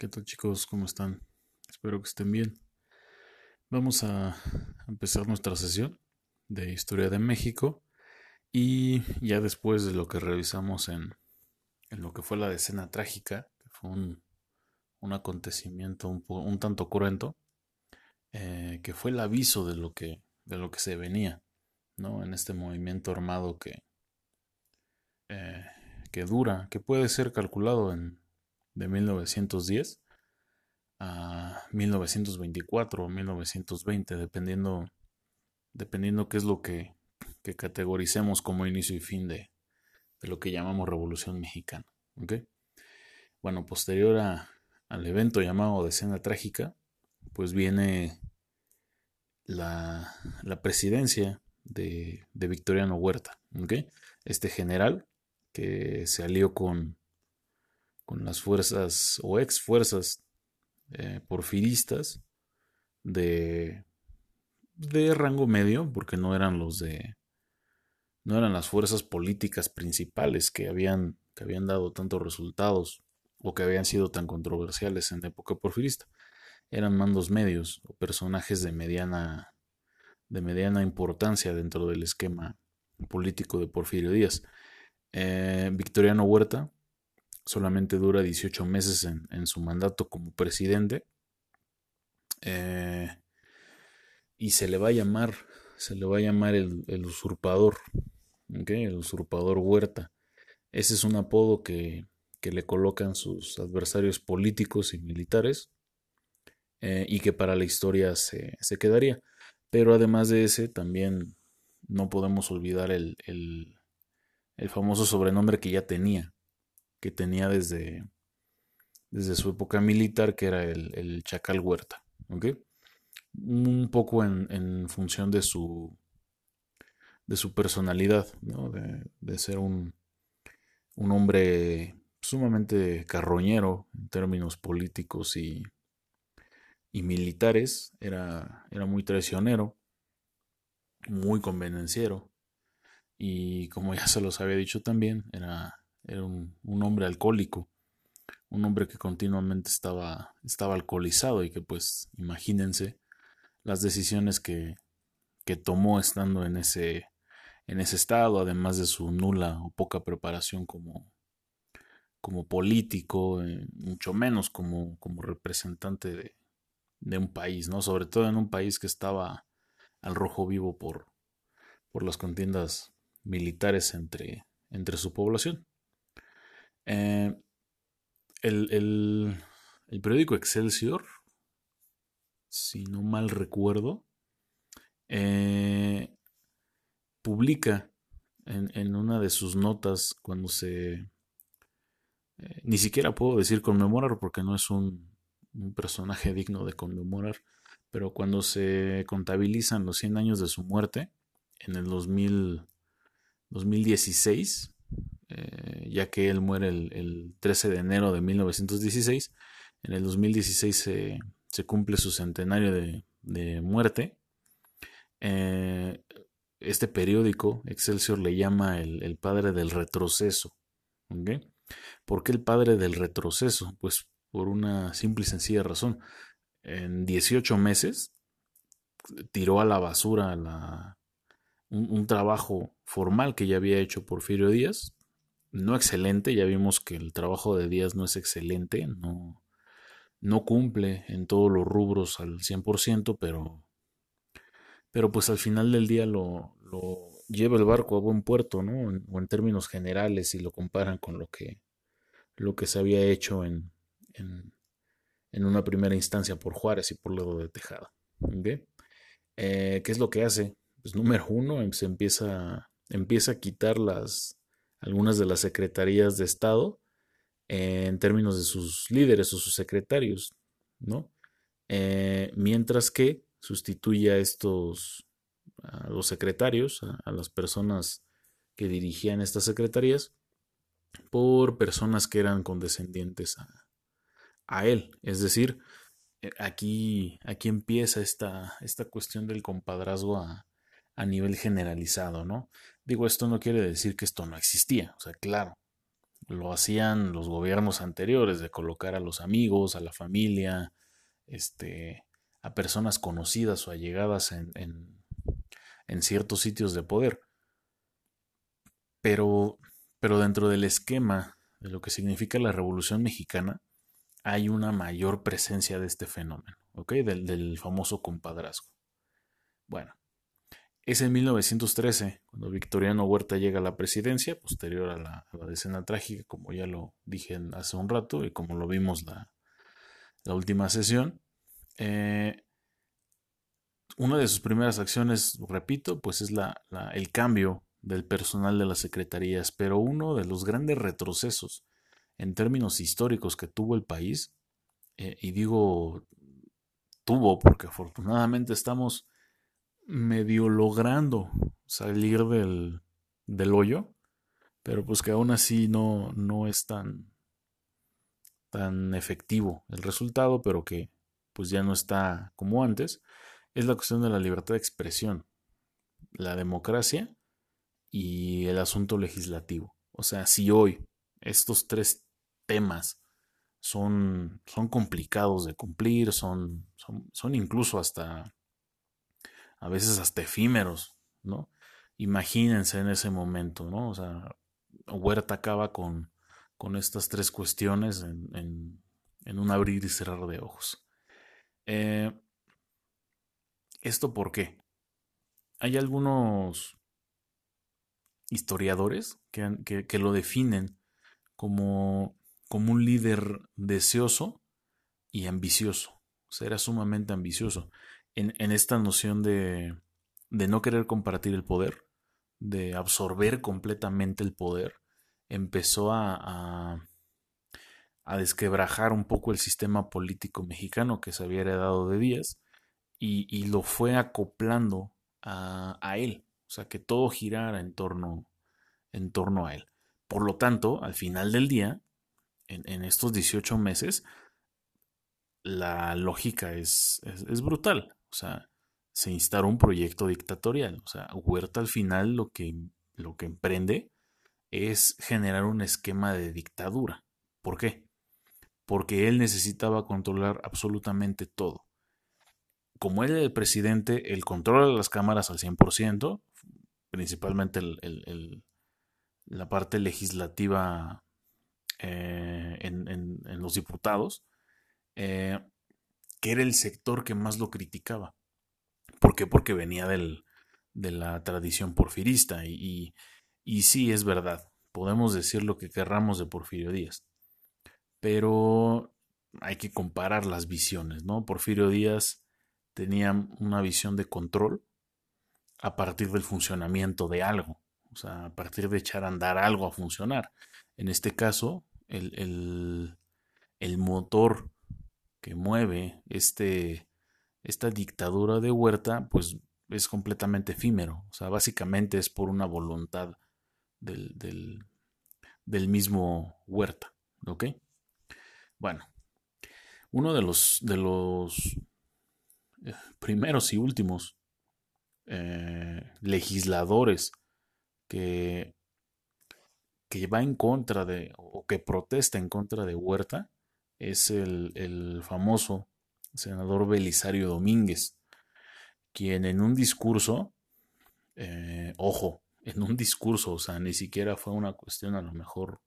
¿Qué tal chicos? ¿Cómo están? Espero que estén bien. Vamos a empezar nuestra sesión de Historia de México y ya después de lo que revisamos en, lo que fue la decena trágica, que fue un, acontecimiento un, tanto cruento, eh, que fue el aviso de lo que, de lo que se venía ¿no? en este movimiento armado que, eh, que dura, que puede ser calculado en de 1910 a 1924 o 1920, dependiendo, dependiendo qué es lo que, categoricemos como inicio y fin de, lo que llamamos Revolución Mexicana. Bueno, posterior al evento llamado Decena Trágica, pues viene la, presidencia de, Victoriano Huerta, este general que se alió con, con las fuerzas o ex fuerzas eh, porfiristas de, de rango medio, porque no eran los de no eran las fuerzas políticas principales que habían, que habían dado tantos resultados o que habían sido tan controversiales en la época porfirista. Eran mandos medios o personajes de mediana, de mediana importancia dentro del esquema político de Porfirio Díaz. Eh, Victoriano Huerta solamente dura 18 meses en, su mandato como presidente. Eh, y se le va a llamar, se le va a llamar el, usurpador, el usurpador Huerta. Ese es un apodo que, le colocan sus adversarios políticos y militares eh, y que para la historia se, quedaría. Pero además de ese, también no podemos olvidar el, el famoso sobrenombre que ya tenía, que tenía desde, desde su época militar, que era el, Chacal Huerta. Un poco en, función de su, de su personalidad, de, ser un, un hombre sumamente carroñero en términos políticos y, y militares, era, era, muy traicionero, muy convenenciero, y como ya se los había dicho también, era era un, hombre alcohólico, un hombre que continuamente estaba, estaba alcoholizado y que pues imagínense las decisiones que, que tomó estando en ese, en ese estado, además de su nula o poca preparación como, como político, eh, mucho menos como, como representante de, de, un país, ¿no? Sobre todo en un país que estaba al rojo vivo por, por las contiendas militares entre, entre su población. Eh, el, periódico Excelsior, si no mal recuerdo, eh, publica en, una de sus notas cuando se... Eh, ni siquiera puedo decir conmemorar porque no es un, un, personaje digno de conmemorar, pero cuando se contabilizan los 100 años de su muerte, en el 2000, 2016, eh, ya que él muere el, 13 de enero de 1916. En el 2016 se, cumple su centenario de, muerte. Eh, este periódico, Excelsior, le llama el, padre del retroceso. ¿Por qué el padre del retroceso? Pues por una simple y sencilla razón. En 18 meses tiró a la basura un, un, trabajo formal que ya había hecho Porfirio Díaz, no excelente, ya vimos que el trabajo de Díaz no es excelente, no, no cumple en todos los rubros al 100%, pero, pero pues al final del día lo, lo lleva el barco a buen puerto, ¿no? o en términos generales, si lo comparan con lo que, lo que se había hecho en, en, una primera instancia por Juárez y por Ledo de Tejada. Eh, ¿Qué es lo que hace? Pues número uno, se empieza, empieza a quitar las, algunas de las secretarías de Estado en términos de sus líderes o sus secretarios, ¿no? Eh, mientras que sustituye a estos, a los secretarios, a, las personas que dirigían estas secretarías, por personas que eran condescendientes a, él. Es decir, eh, aquí, aquí empieza esta, esta cuestión del compadrazgo a, a nivel generalizado, ¿no? Digo, esto no quiere decir que esto no existía, o sea, claro, lo hacían los gobiernos anteriores, de colocar a los amigos, a la familia, este, a personas conocidas o allegadas en, en, ciertos sitios de poder. Pero, pero dentro del esquema de lo que significa la Revolución Mexicana, hay una mayor presencia de este fenómeno, ¿ok? Del, del famoso compadrazgo. Bueno, es en 1913 cuando Victoriano Huerta llega a la presidencia, posterior a la, decena trágica, como ya lo dije hace un rato y como lo vimos la, la última sesión. Eh, una de sus primeras acciones, repito, pues es la, el cambio del personal de las secretarías, pero uno de los grandes retrocesos en términos históricos que tuvo el país, eh, y digo tuvo porque afortunadamente estamos medio logrando salir del, del hoyo, pero pues que aún así no, no es tan, tan efectivo el resultado, pero que pues ya no está como antes, es la cuestión de la libertad de expresión, la democracia y el asunto legislativo. O sea, si hoy estos tres temas son, son complicados de cumplir, son, son, son incluso hasta a veces hasta efímeros, ¿no? Imagínense en ese momento, ¿no? O sea, Huerta acaba con, con estas tres cuestiones en, en, un abrir y cerrar de ojos. Eh, ¿Esto por qué? Hay algunos historiadores que, que, lo definen como, como un líder deseoso y ambicioso. O sea, era sumamente ambicioso en, esta noción de, de no querer compartir el poder, de absorber completamente el poder, empezó a, a, desquebrajar un poco el sistema político mexicano que se había heredado de Díaz y, y lo fue acoplando a, a, él, o sea, que todo girara en torno, en torno a él. Por lo tanto, al final del día, en, en estos 18 meses, la lógica es, es brutal. O sea, se instala un proyecto dictatorial. O sea, Huerta al final lo que, lo que emprende es generar un esquema de dictadura. ¿Por qué? Porque él necesitaba controlar absolutamente todo. Como él era el presidente, el control de las cámaras al 100%, principalmente la parte legislativa eh, en, los diputados, eh, que era el sector que más lo criticaba. ¿Por qué? Porque venía del, de la tradición porfirista y, y, sí es verdad, podemos decir lo que querramos de Porfirio Díaz, pero hay que comparar las visiones, ¿no? Porfirio Díaz tenía una visión de control a partir del funcionamiento de algo, o sea, a partir de echar a andar algo a funcionar. En este caso, el, el, el motor que mueve este, esta dictadura de Huerta, pues es completamente efímero. O sea, básicamente es por una voluntad del, del, mismo Huerta. ¿Ok? Bueno, uno de los, de los eh, primeros y últimos eh, legisladores que, que va en contra de, o que protesta en contra de Huerta, es el, famoso senador Belisario Domínguez, quien en un discurso, eh, ojo, en un discurso, o sea, ni siquiera fue una cuestión a lo mejor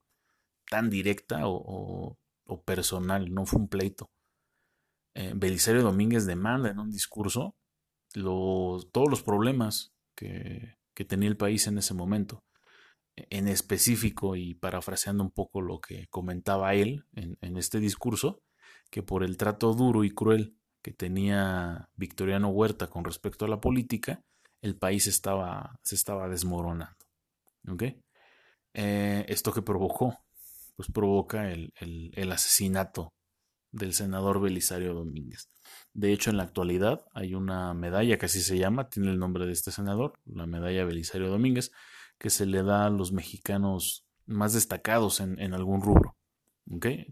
tan directa o, personal, no fue un pleito. Eh, Belisario Domínguez demanda en un discurso todos los problemas que, que tenía el país en ese momento en específico y parafraseando un poco lo que comentaba él en, este discurso, que por el trato duro y cruel que tenía Victoriano Huerta con respecto a la política, el país estaba, se estaba desmoronando. Eh, ¿Esto que provocó? Pues provoca el, asesinato del senador Belisario Domínguez. De hecho, en la actualidad hay una medalla que así se llama, tiene el nombre de este senador, la medalla Belisario Domínguez, que se le da a los mexicanos más destacados en, algún rubro.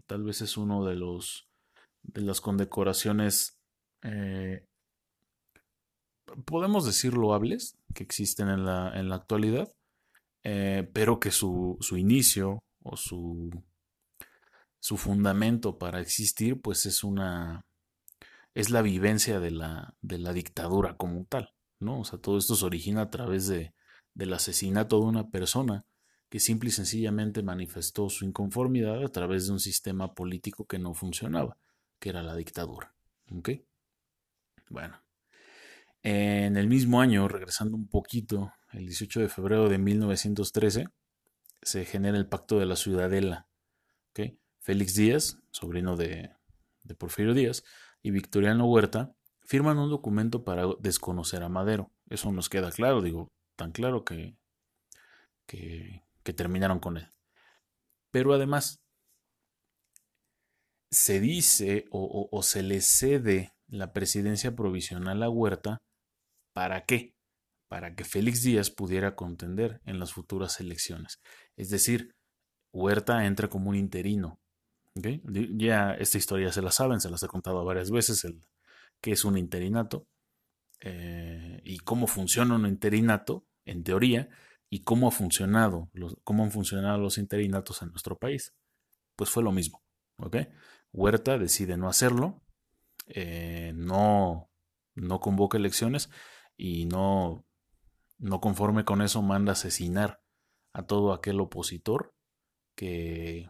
Tal vez es uno de los de las condecoraciones eh, podemos decir loables que existen en la, en la actualidad, eh, pero que su, su, inicio o su, su fundamento para existir, pues es una es la vivencia de la, de la dictadura como tal, ¿no? O sea, todo esto se origina a través de, del asesinato de una persona que simple y sencillamente manifestó su inconformidad a través de un sistema político que no funcionaba, que era la dictadura. ¿Ok? Bueno. En el mismo año, regresando un poquito, el 18 de febrero de 1913, se genera el Pacto de la Ciudadela. ¿Ok? Félix Díaz, sobrino de, de Porfirio Díaz, y Victoriano Huerta firman un documento para desconocer a Madero. Eso nos queda claro, digo, tan claro que, que, terminaron con él. Pero además, se dice o, se le cede la presidencia provisional a Huerta, ¿para qué? Para que Félix Díaz pudiera contender en las futuras elecciones. Es decir, Huerta entra como un interino ya esta historia se la saben, se las he contado varias veces, el, que es un interinato eh, y cómo funciona un interinato, en teoría, y cómo ha funcionado, cómo han funcionado los interinatos en nuestro país. Pues fue lo mismo. Huerta decide no hacerlo, eh, no, no convoca elecciones y no, no conforme con eso manda asesinar a todo aquel opositor que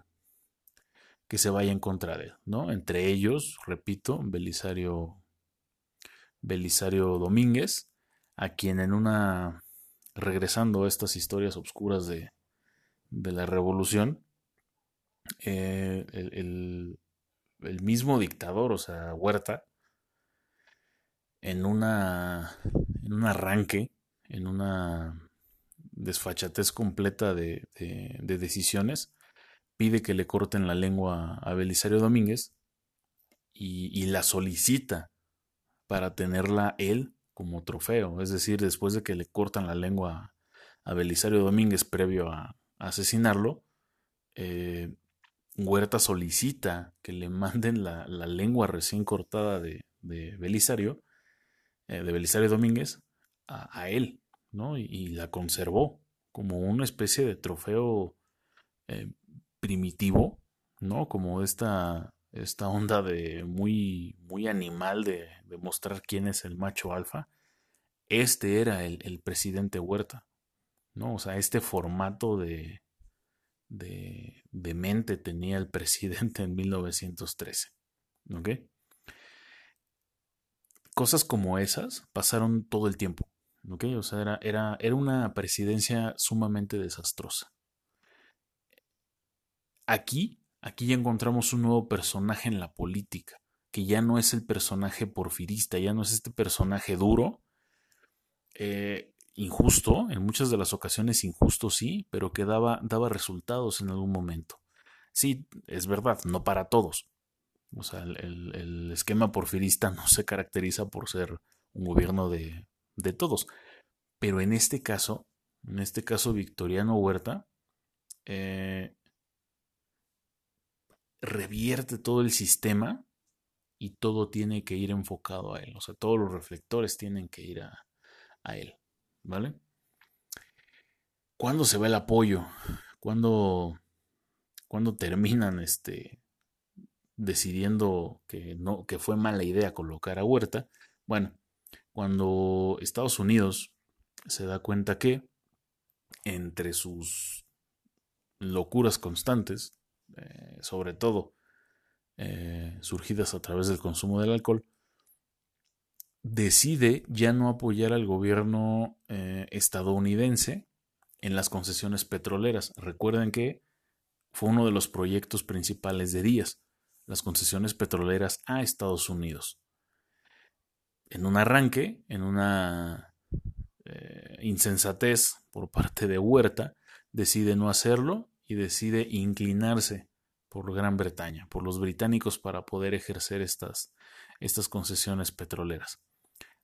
que se vaya en contra de él, ¿no? Entre ellos, repito, Belisario, Belisario Domínguez, a quien en una, regresando a estas historias oscuras de, de la revolución, eh, el, el, mismo dictador, o sea, Huerta, en una, en un arranque, en una desfachatez completa de, de decisiones, pide que le corten la lengua a Belisario Domínguez y, la solicita para tenerla él como trofeo. Es decir, después de que le cortan la lengua a Belisario Domínguez previo a, asesinarlo, eh, Huerta solicita que le manden la, lengua recién cortada de, Belisario, eh, de Belisario Domínguez, a, él, ¿no? Y, la conservó como una especie de trofeo eh, primitivo, ¿no? Como esta, esta onda de muy, muy animal de, mostrar quién es el macho alfa. Este era el, presidente Huerta, ¿no? O sea, este formato de, de, de mente tenía el presidente en 1913, ¿ok? Cosas como esas pasaron todo el tiempo, ¿ok? O sea, era, era, era una presidencia sumamente desastrosa. Aquí, aquí ya encontramos un nuevo personaje en la política, que ya no es el personaje porfirista, ya no es este personaje duro, eh, injusto, en muchas de las ocasiones injusto sí, pero que daba, daba resultados en algún momento. Sí, es verdad, no para todos. O sea, el, esquema porfirista no se caracteriza por ser un gobierno de, de todos. Pero en este caso, en este caso Victoriano Huerta, eh, revierte todo el sistema y todo tiene que ir enfocado a él. O sea, todos los reflectores tienen que ir a, él. ¿Vale? ¿Cuándo se va el apoyo? ¿Cuándo, cuando terminan este, decidiendo que, no, que fue mala idea colocar a Huerta? Bueno, cuando Estados Unidos se da cuenta que entre sus locuras constantes, eh, sobre todo eh, surgidas a través del consumo del alcohol, decide ya no apoyar al gobierno eh, estadounidense en las concesiones petroleras. Recuerden que fue uno de los proyectos principales de Díaz, las concesiones petroleras a Estados Unidos. En un arranque, en una insensatez por parte de Huerta, decide no hacerlo y decide inclinarse por Gran Bretaña, por los británicos para poder ejercer estas, estas concesiones petroleras.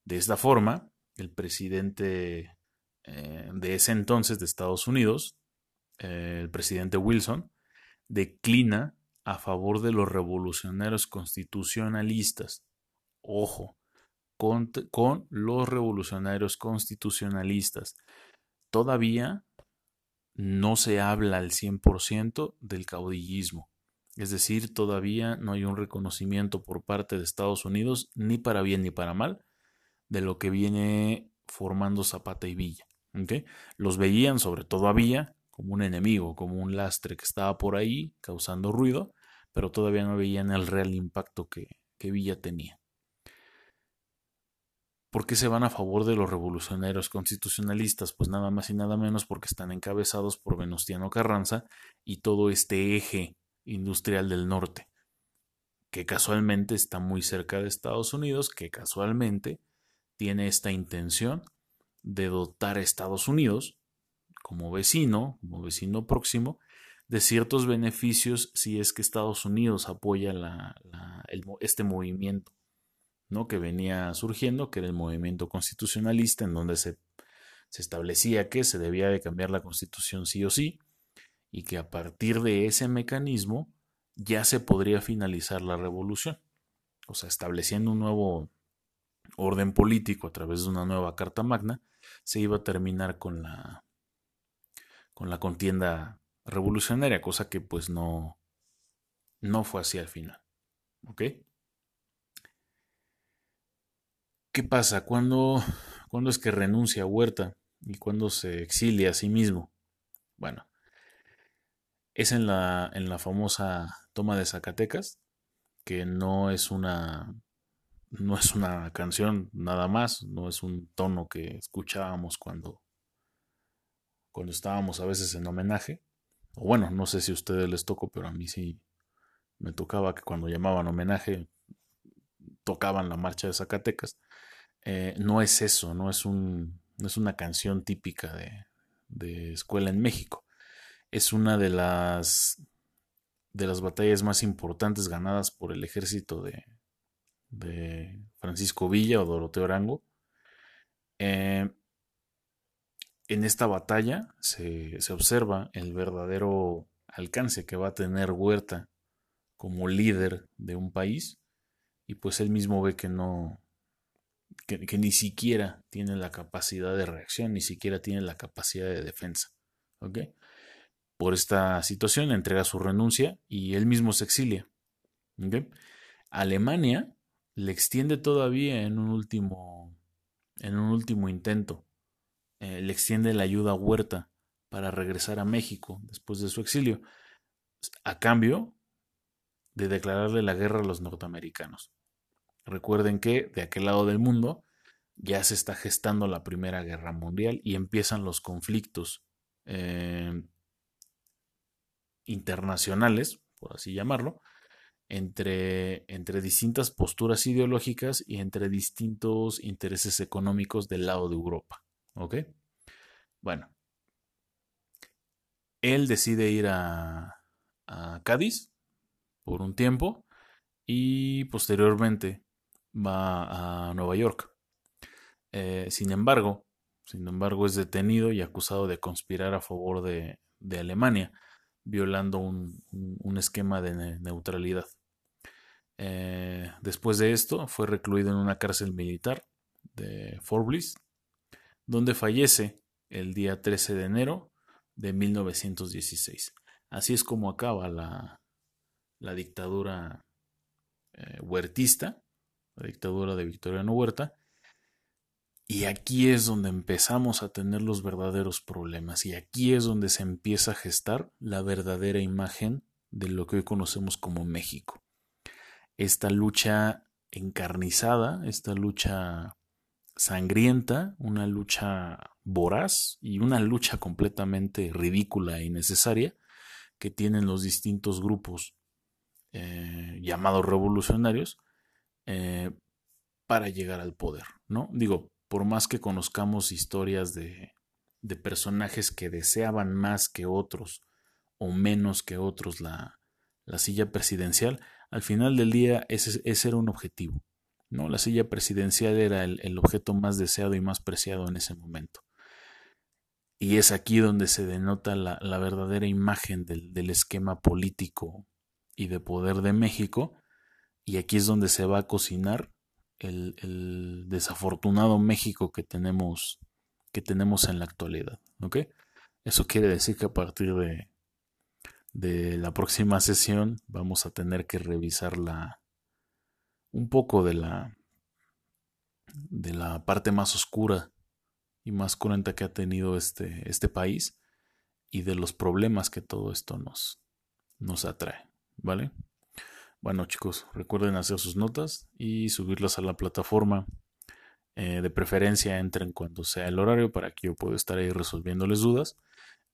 De esta forma, el presidente eh, de ese entonces de Estados Unidos, eh, el presidente Wilson, declina a favor de los revolucionarios constitucionalistas. Ojo, con, con los revolucionarios constitucionalistas. Todavía no se habla al 100% del caudillismo. Es decir, todavía no hay un reconocimiento por parte de Estados Unidos, ni para bien ni para mal, de lo que viene formando Zapata y Villa. Los veían, sobre todo Villa, como un enemigo, como un lastre que estaba por ahí causando ruido, pero todavía no veían el real impacto que Villa tenía. ¿Por qué se van a favor de los revolucionarios constitucionalistas? Pues nada más y nada menos porque están encabezados por Venustiano Carranza y todo este eje industrial del norte, que casualmente está muy cerca de Estados Unidos, que casualmente tiene esta intención de dotar a Estados Unidos como vecino, como vecino próximo, de ciertos beneficios si es que Estados Unidos apoya este movimiento que venía surgiendo, que era el movimiento constitucionalista, en donde se, se establecía que se debía de cambiar la constitución sí o sí, y que a partir de ese mecanismo ya se podría finalizar la revolución. O sea, estableciendo un nuevo orden político a través de una nueva Carta Magna, se iba a terminar con la, con la contienda revolucionaria, cosa que pues no, no fue así al final. ¿Ok? ¿Qué pasa? ¿Cuándo, es que renuncia a Huerta y cuándo se exilia a sí mismo? Bueno, es en la, en la famosa toma de Zacatecas, que no es una no es una canción nada más, no es un tono que escuchábamos cuando cuando estábamos a veces en homenaje. O bueno, no sé si a ustedes les tocó, pero a mí sí me tocaba que cuando llamaban homenaje tocaban la marcha de Zacatecas. Eh, no es eso, no es, un, no es una canción típica de, de, escuela en México. Es una de las, de las batallas más importantes ganadas por el ejército de, de Francisco Villa o Doroteo Arango. Eh, en esta batalla se, se, observa el verdadero alcance que va a tener Huerta como líder de un país y pues él mismo ve que no, que, ni siquiera tiene la capacidad de reacción, ni siquiera tiene la capacidad de defensa. ¿Ok? Por esta situación entrega su renuncia y él mismo se exilia. ¿Ok? Alemania le extiende todavía en un último, en un último intento. Eh, le extiende la ayuda a Huerta para regresar a México después de su exilio, a cambio de declararle la guerra a los norteamericanos. Recuerden que de aquel lado del mundo ya se está gestando la Primera Guerra Mundial y empiezan los conflictos eh, internacionales, por así llamarlo, entre, entre distintas posturas ideológicas y entre distintos intereses económicos del lado de Europa. ¿Ok? Bueno, él decide ir a, a Cádiz por un tiempo y posteriormente va a Nueva York. Eh, sin embargo, sin embargo, es detenido y acusado de conspirar a favor de, Alemania, violando un, esquema de neutralidad. Eh, después de esto, fue recluido en una cárcel militar de Fort Bliss, donde fallece el día 13 de enero de 1916. Así es como acaba la, la dictadura eh, huertista la dictadura de Victoriano Huerta. Y aquí es donde empezamos a tener los verdaderos problemas y aquí es donde se empieza a gestar la verdadera imagen de lo que hoy conocemos como México. Esta lucha encarnizada, esta lucha sangrienta, una lucha voraz y una lucha completamente ridícula e innecesaria que tienen los distintos grupos eh, llamados revolucionarios eh, para llegar al poder, ¿no? Digo, por más que conozcamos historias de, de personajes que deseaban más que otros o menos que otros la, la silla presidencial, al final del día ese, ese, era un objetivo. ¿no? La silla presidencial era el, el, objeto más deseado y más preciado en ese momento. Y es aquí donde se denota la, la verdadera imagen del, del, esquema político y de poder de México y aquí es donde se va a cocinar el, desafortunado México que tenemos, que tenemos en la actualidad. Eso quiere decir que a partir de, de la próxima sesión vamos a tener que revisar la un poco de la de la parte más oscura y más cruenta que ha tenido este, este país y de los problemas que todo esto nos, nos atrae, ¿vale? Bueno chicos, recuerden hacer sus notas y subirlas a la plataforma. Eh, de preferencia entren cuando sea el horario para que yo pueda estar ahí resolviéndoles dudas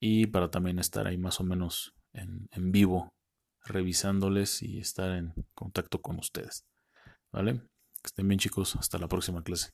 y para también estar ahí más o menos en, en vivo revisándoles y estar en contacto con ustedes. ¿Vale? Que estén bien chicos, hasta la próxima clase.